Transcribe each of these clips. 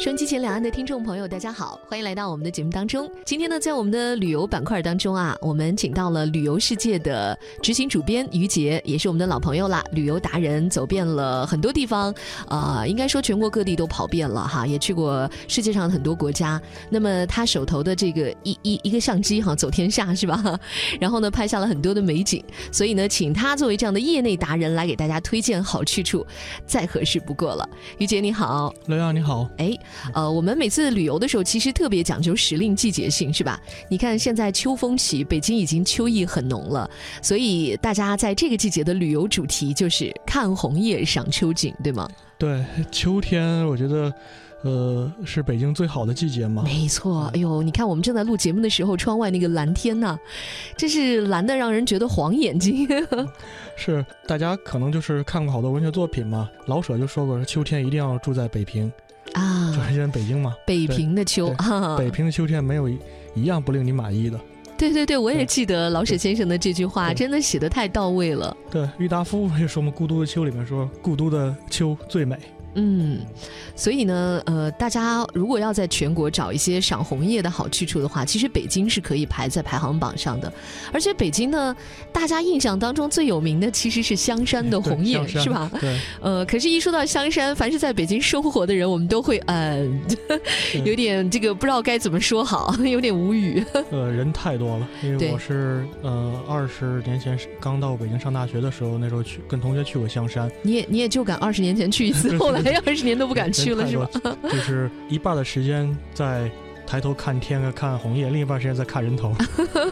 收音机前两岸的听众朋友，大家好，欢迎来到我们的节目当中。今天呢，在我们的旅游板块当中啊，我们请到了旅游世界的执行主编于杰，也是我们的老朋友啦，旅游达人，走遍了很多地方，啊，应该说全国各地都跑遍了哈，也去过世界上很多国家。那么他手头的这个一一一个相机哈，走天下是吧？然后呢，拍下了很多的美景，所以呢，请他作为这样的业内达人来给大家推荐好去处，再合适不过了。于杰你好，刘洋你好，哎。呃，我们每次旅游的时候，其实特别讲究时令季节性，是吧？你看现在秋风起，北京已经秋意很浓了，所以大家在这个季节的旅游主题就是看红叶、赏秋景，对吗？对，秋天我觉得，呃，是北京最好的季节嘛。没错，哎呦，你看我们正在录节目的时候，窗外那个蓝天呐，真是蓝的让人觉得晃眼睛。是，大家可能就是看过好多文学作品嘛，老舍就说过，秋天一定要住在北平。啊，就是因为北京嘛，北平的秋，北平的秋天没有一样不令你满意的。对对对，我也记得老舍先生的这句话，真的写的太到位了。对，郁达夫也说嘛，《故都的秋》里面说，故都的秋最美。嗯，所以呢，呃，大家如果要在全国找一些赏红叶的好去处的话，其实北京是可以排在排行榜上的。而且北京呢，大家印象当中最有名的其实是香山的红叶，是吧？对。呃，可是，一说到香山，凡是在北京生活的人，我们都会呃，有点这个不知道该怎么说好，有点无语。呃，人太多了，因为我是呃二十年前刚到北京上大学的时候，那时候去跟同学去过香山。你也你也就敢二十年前去一次，后来。还有二十年都不敢去了，是吧？就是一半的时间在。抬头看天啊，看红叶，另一半时间在看人头。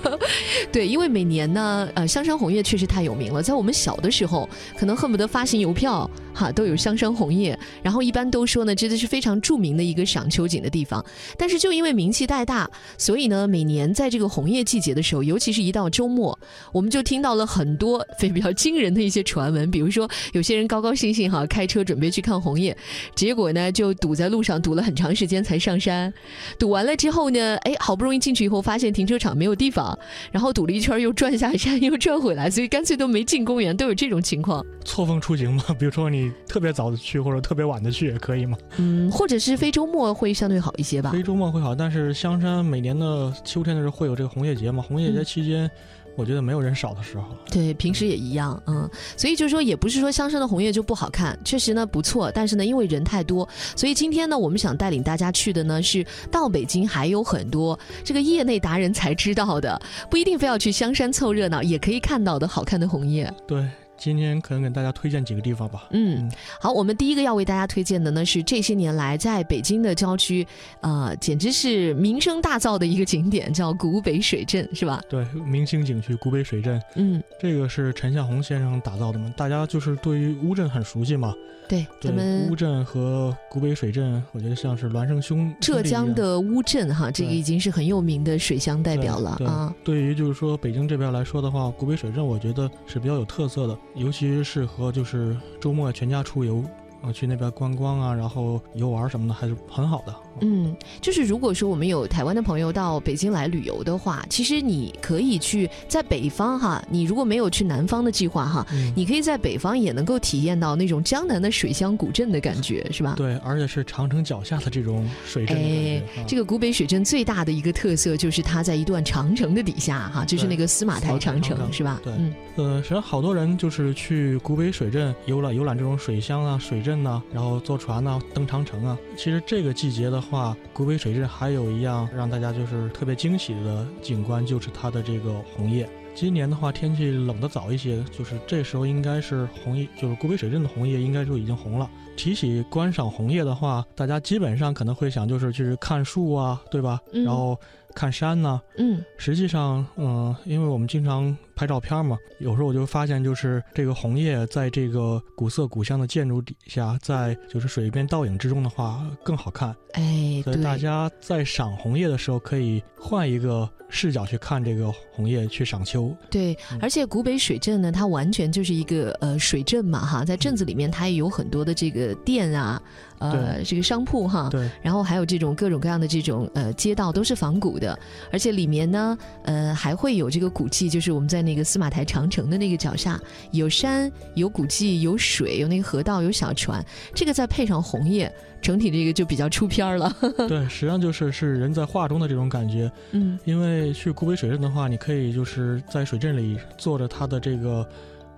对，因为每年呢，呃，香山红叶确实太有名了。在我们小的时候，可能恨不得发行邮票，哈，都有香山红叶。然后一般都说呢，真的是非常著名的一个赏秋景的地方。但是就因为名气太大，所以呢，每年在这个红叶季节的时候，尤其是一到周末，我们就听到了很多非比较惊人的一些传闻。比如说，有些人高高兴兴哈开车准备去看红叶，结果呢就堵在路上，堵了很长时间才上山，堵完。了之后呢？哎，好不容易进去以后，发现停车场没有地方，然后堵了一圈，又转下山，又转回来，所以干脆都没进公园，都有这种情况。错峰出行嘛，比如说你特别早的去，或者特别晚的去也可以吗？嗯，或者是非周末会相对好一些吧。非周末会好，但是香山每年的秋天的时候会有这个红叶节嘛？红叶节期间。我觉得没有人少的时候，对，平时也一样，嗯，所以就是说，也不是说香山的红叶就不好看，确实呢不错，但是呢，因为人太多，所以今天呢，我们想带领大家去的呢是到北京还有很多这个业内达人才知道的，不一定非要去香山凑热闹，也可以看到的好看的红叶。对。今天可能给大家推荐几个地方吧。嗯，好，我们第一个要为大家推荐的呢是这些年来在北京的郊区，呃，简直是名声大噪的一个景点，叫古北水镇，是吧？对，明星景区古北水镇。嗯，这个是陈向红先生打造的嘛？大家就是对于乌镇很熟悉嘛？对，咱们乌镇和古北水镇，我觉得像是孪生兄。浙江的乌镇哈，这个已经是很有名的水乡代表了啊。对于就是说北京这边来说的话，古北水镇我觉得是比较有特色的，尤其适合就是周末全家出游。啊，去那边观光啊，然后游玩什么的还是很好的。嗯，就是如果说我们有台湾的朋友到北京来旅游的话，其实你可以去在北方哈，你如果没有去南方的计划哈，你可以在北方也能够体验到那种江南的水乡古镇的感觉，是吧？对，而且是长城脚下的这种水镇。哎，这个古北水镇最大的一个特色就是它在一段长城的底下哈，就是那个司马台长城，是吧？对，嗯，呃，实际上好多人就是去古北水镇游览游览这种水乡啊水。镇呢，然后坐船呢，登长城啊。其实这个季节的话，古北水镇还有一样让大家就是特别惊喜的景观，就是它的这个红叶。今年的话，天气冷的早一些，就是这时候应该是红叶，就是古北水镇的红叶应该就已经红了。提起观赏红叶的话，大家基本上可能会想就是去看树啊，对吧？然后看山呢。嗯。实际上，嗯，因为我们经常。拍照片嘛，有时候我就发现，就是这个红叶在这个古色古香的建筑底下，在就是水边倒影之中的话更好看。哎，所以大家在赏红叶的时候，可以换一个视角去看这个红叶，去赏秋。对，而且古北水镇呢，它完全就是一个呃水镇嘛，哈，在镇子里面它也有很多的这个店啊，呃这个商铺哈，对，然后还有这种各种各样的这种呃街道都是仿古的，而且里面呢呃还会有这个古迹，就是我们在那个司马台长城的那个脚下有山有古迹有水有那个河道有小船，这个再配上红叶，整体这个就比较出片儿了。对，实际上就是是人在画中的这种感觉。嗯，因为去古北水镇的话，你可以就是在水镇里坐着它的这个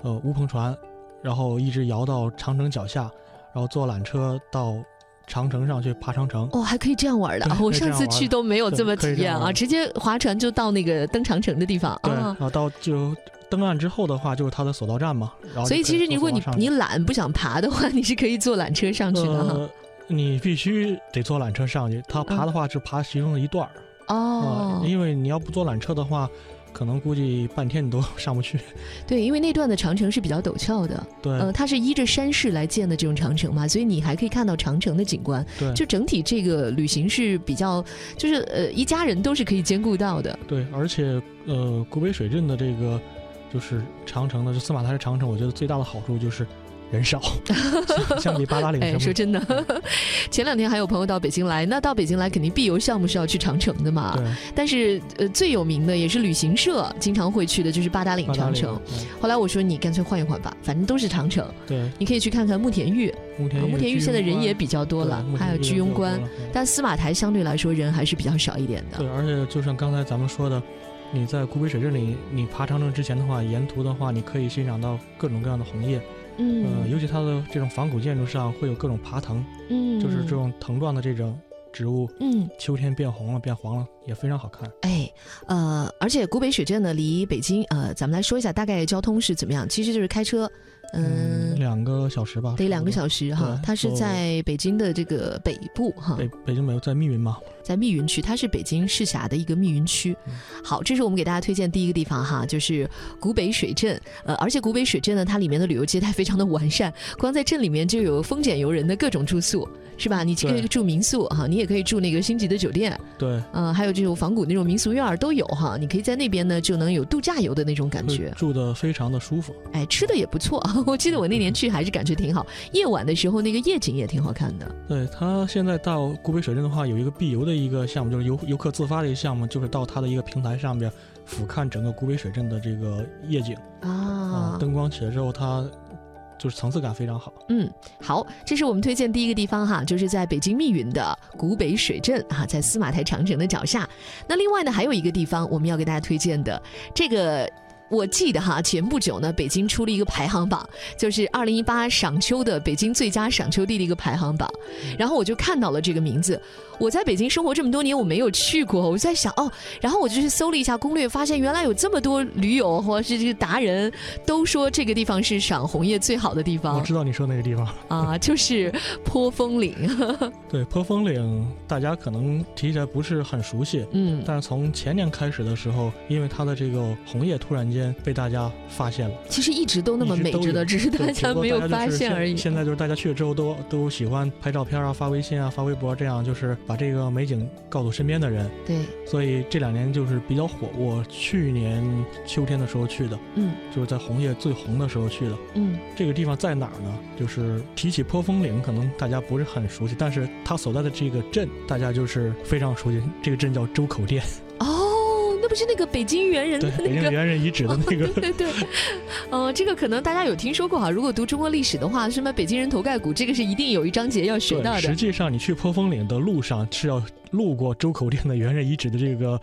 呃乌篷船，然后一直摇到长城脚下，然后坐缆车到长城上去爬长城。哦，还可以这样玩的对，我上次去都没有这么体验啊，直接划船就到那个登长城的地方对，啊然。后到就登岸之后的话，就是它的索道站嘛。然后所以其实如果你你懒不想爬的话，你是可以坐缆车上去的哈。呃，你必须得坐缆车上去，它爬的话是爬其中的一段哦，因为你要不坐缆车的话，可能估计半天你都 上不去。对，因为那段的长城是比较陡峭的，对、呃，它是依着山势来建的这种长城嘛，所以你还可以看到长城的景观。对就整体这个旅行是比较，就是呃，一家人都是可以兼顾到的。对，而且呃，古北水镇的这个就是长城的，就司马台的长城，我觉得最大的好处就是人少，相相比八达岭哎，说真的，前两天还有朋友到北京来，那到北京来肯定必游项目是要去长城的嘛。对，但是呃，最有名的也是旅行社经常会去的，就是八达岭长城。后来我说你干脆换一换吧，反正都是长城，对，你可以去看看慕田峪。慕田峪慕田峪现在人也比比较多了，还有居庸关，但司马台相对来说人还是比较少一点的。对，而且就像刚才咱们说的，你在古北水镇里，你爬长城之前的话，沿途的话，你可以欣赏到各种各样的红叶，嗯呃，尤其它的这种仿古建筑上会有各种爬藤，嗯，就是这种藤状的这种植物，嗯，秋天变红了、变黄了，也非常好看。哎，呃，而且古北水镇呢，离北京呃，咱们来说一下大概交通是怎么样，其实就是开车，嗯。两个小时吧，得两个。小时哈，它是在北京的这个北部哈，北北京没有在密云嘛？在密云区，它是北京市辖的一个密云区嗯。好，这是我们给大家推荐第一个地方哈，就是古北水镇。呃，而且古北水镇呢，它里面的旅游接待非常的完善，光在镇里面就有风俭游人的各种住宿，是吧？你可以住民宿哈，你也可以住那个星级的酒店，对，呃，还有这种仿古那种民俗院儿都有哈。你可以在那边呢，就能有度假游的那种感觉。住的非常的舒服。哎，吃的也不错，我记得我那年去还是感觉挺好。夜晚的时候，那个夜景也挺好看的。对它现在到古北水镇的话，有一个必游的一个项目，就是游游客自发的一个项目，就是到它的一个平台上边俯瞰整个古北水镇的这个夜景啊，灯光起来之后，它就是层次感非常好。嗯，好，这是我们推荐第一个地方哈，就是在北京密云的古北水镇啊，在司马台长城的脚下。那另外呢，还有一个地方我们要给大家推荐的，这个。我记得哈，前不久呢，北京出了一个排行榜，就是二零一八赏秋的北京最佳赏秋地的一个排行榜。然后我就看到了这个名字。我在北京生活这么多年，我没有去过，我就在想哦，然后我就去搜了一下攻略，发现原来有这么多驴友或者是这个达人都说这个地方是赏红叶最好的地方。我知道你说那个地方，啊，就是坡峰岭。对坡峰岭，大家可能提起来不是很熟悉，嗯，但是从前年开始的时候，因为它的这个红叶突然间被大家发现了，其实一直都那么美着的，只是大家没有发现而已。现在就是大家去了之后都都喜欢拍照片啊、发微信啊、发微博，这样就是把这个美景告诉身边的人。对，所以这两年就是比较火。我去年秋天的时候去的，嗯就是在红叶最红的时候去的。嗯，这个地方在哪儿呢？就是提起坡峰岭，可能大家不是很熟悉，但是它所在的这个镇，大家就是非常熟悉。这个镇叫周口店，不是那个北京猿人的，那个。北京猿人遗址的那个。对对对，呃，这个可能大家有听说过哈。如果读中国历史的话，什么北京人头盖骨，这个是一定有一章节要学到的，实。际上你去坡峰岭的路上是要路过周口店的猿人遗址的这个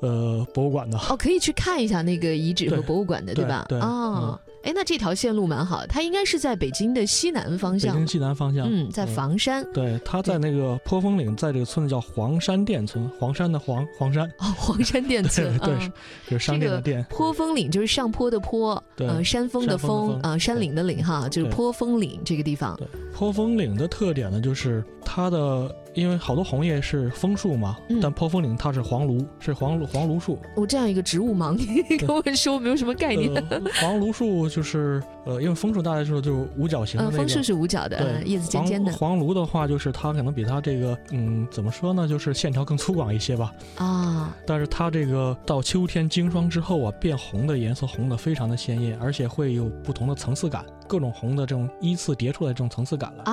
呃博物馆的。哦，可以去看一下那个遗址和博物馆的，对吧？对哦，哎，那这条线路蛮好，它应该是在北京的西南方向北京。西南方向。嗯，在房山。对，他在那个坡峰岭，在这个村子叫黄山店村，黄山的黄，黄山哦，黄山店村。对对嗯就是商店的店。坡峰岭就是上坡的坡，对呃，山峰的峰啊呃，山岭的岭哈，就是坡峰岭这个地方。对，坡峰岭的特点呢，就是它的，因为好多红叶是枫树嘛，嗯但坡峰岭它是黄芦，是黄芦黄芦树。我这样一个植物盲，你跟我说我没有什么概念。呃，黄芦树就是呃，因为枫树大家知道就是五角形那个。枫树是五角的，叶子尖尖的黄黄芦的话，就是它可能比它这个，嗯，怎么说呢，就是线条更粗犷一些吧。啊。但是它这个到秋天经霜之后啊，变红的颜色红的非常的鲜艳，而且会有不同的层次感，各种红的这种依次叠出来这种层次感了。啊，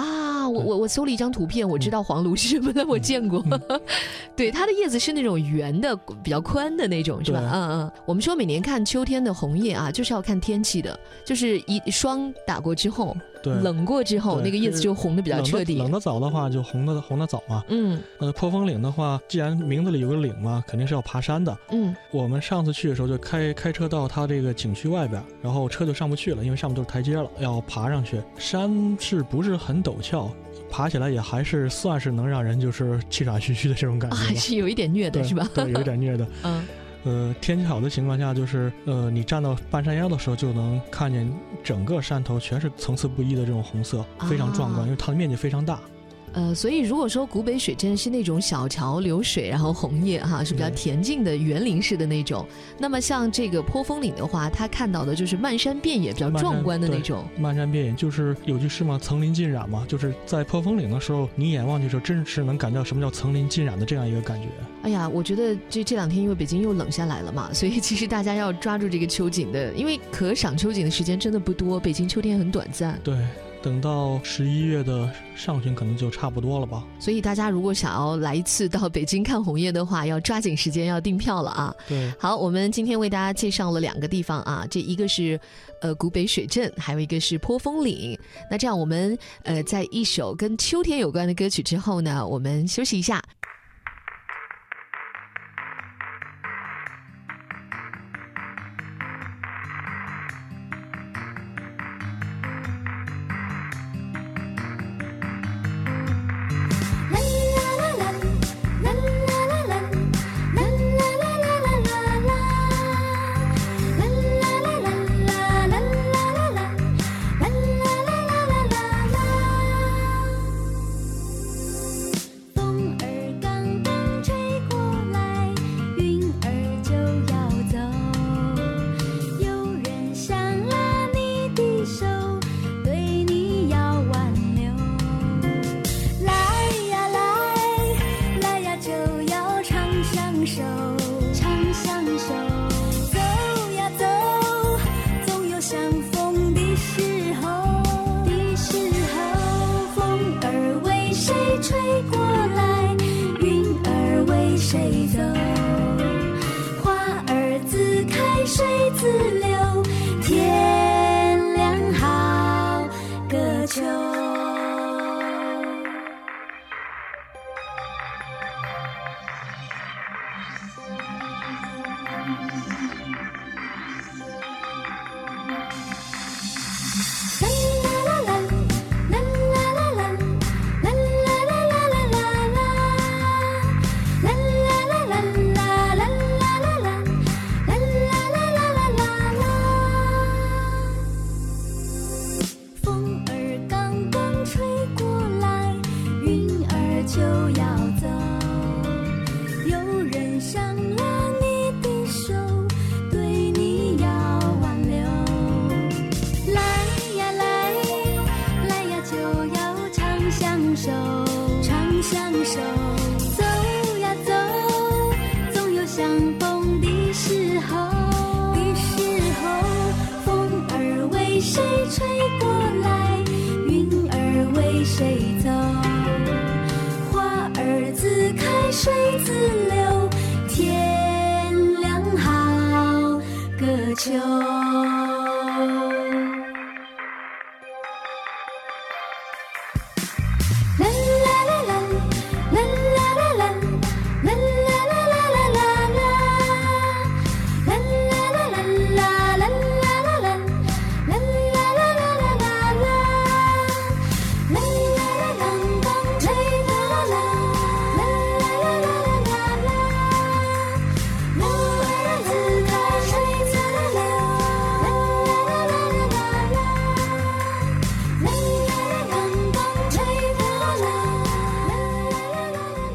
我我我搜了一张图片，我知道黄芦是什么了，我见过。对，它的叶子是那种圆的，比较宽的那种，是吧？嗯嗯。我们说每年看秋天的红叶啊，就是要看天气的，就是一霜打过之后。冷过之后，那个叶子就红的比较彻底。冷的早的话，就红的红的早嘛。嗯，呃，破风岭的话，既然名字里有个岭嘛，肯定是要爬山的。嗯，我们上次去的时候就开开车到它这个景区外边，然后车就上不去了，因为上面都是台阶了，要爬上去。山是不是很陡峭？爬起来也还是算是能让人就是气喘吁吁的这种感觉。还是有一点虐的是吧？对，有一点虐的。嗯。呃，天气好的情况下，就是呃，你站到半山腰的时候，就能看见整个山头全是层次不一的这种红色，非常壮观，因为它的面积非常大。呃，所以如果说古北水镇是那种小桥流水，然后红叶哈是比较恬静的园林式的那种，那么像这个坡峰岭的话，他看到的就是漫山遍野比较壮观的那种。漫山遍野就是有句诗嘛，“层林尽染”嘛，就是在坡峰岭的时候，你一眼望去的时候，真是能感觉到什么叫层林尽染的这样一个感觉。哎呀，我觉得这这两天因为北京又冷下来了嘛，所以其实大家要抓住这个秋景的，因为可赏秋景的时间真的不多，北京秋天很短暂。对。等到十一月的上旬，可能就差不多了吧。所以大家如果想要来一次到北京看红叶的话，要抓紧时间，要订票了啊。对，好，我们今天为大家介绍了两个地方啊，这一个是呃古北水镇，还有一个是坡峰岭。那这样我们呃在一首跟秋天有关的歌曲之后呢，我们休息一下。手。谁吹过来，云儿为谁走？花儿自开水自流，天凉好个秋。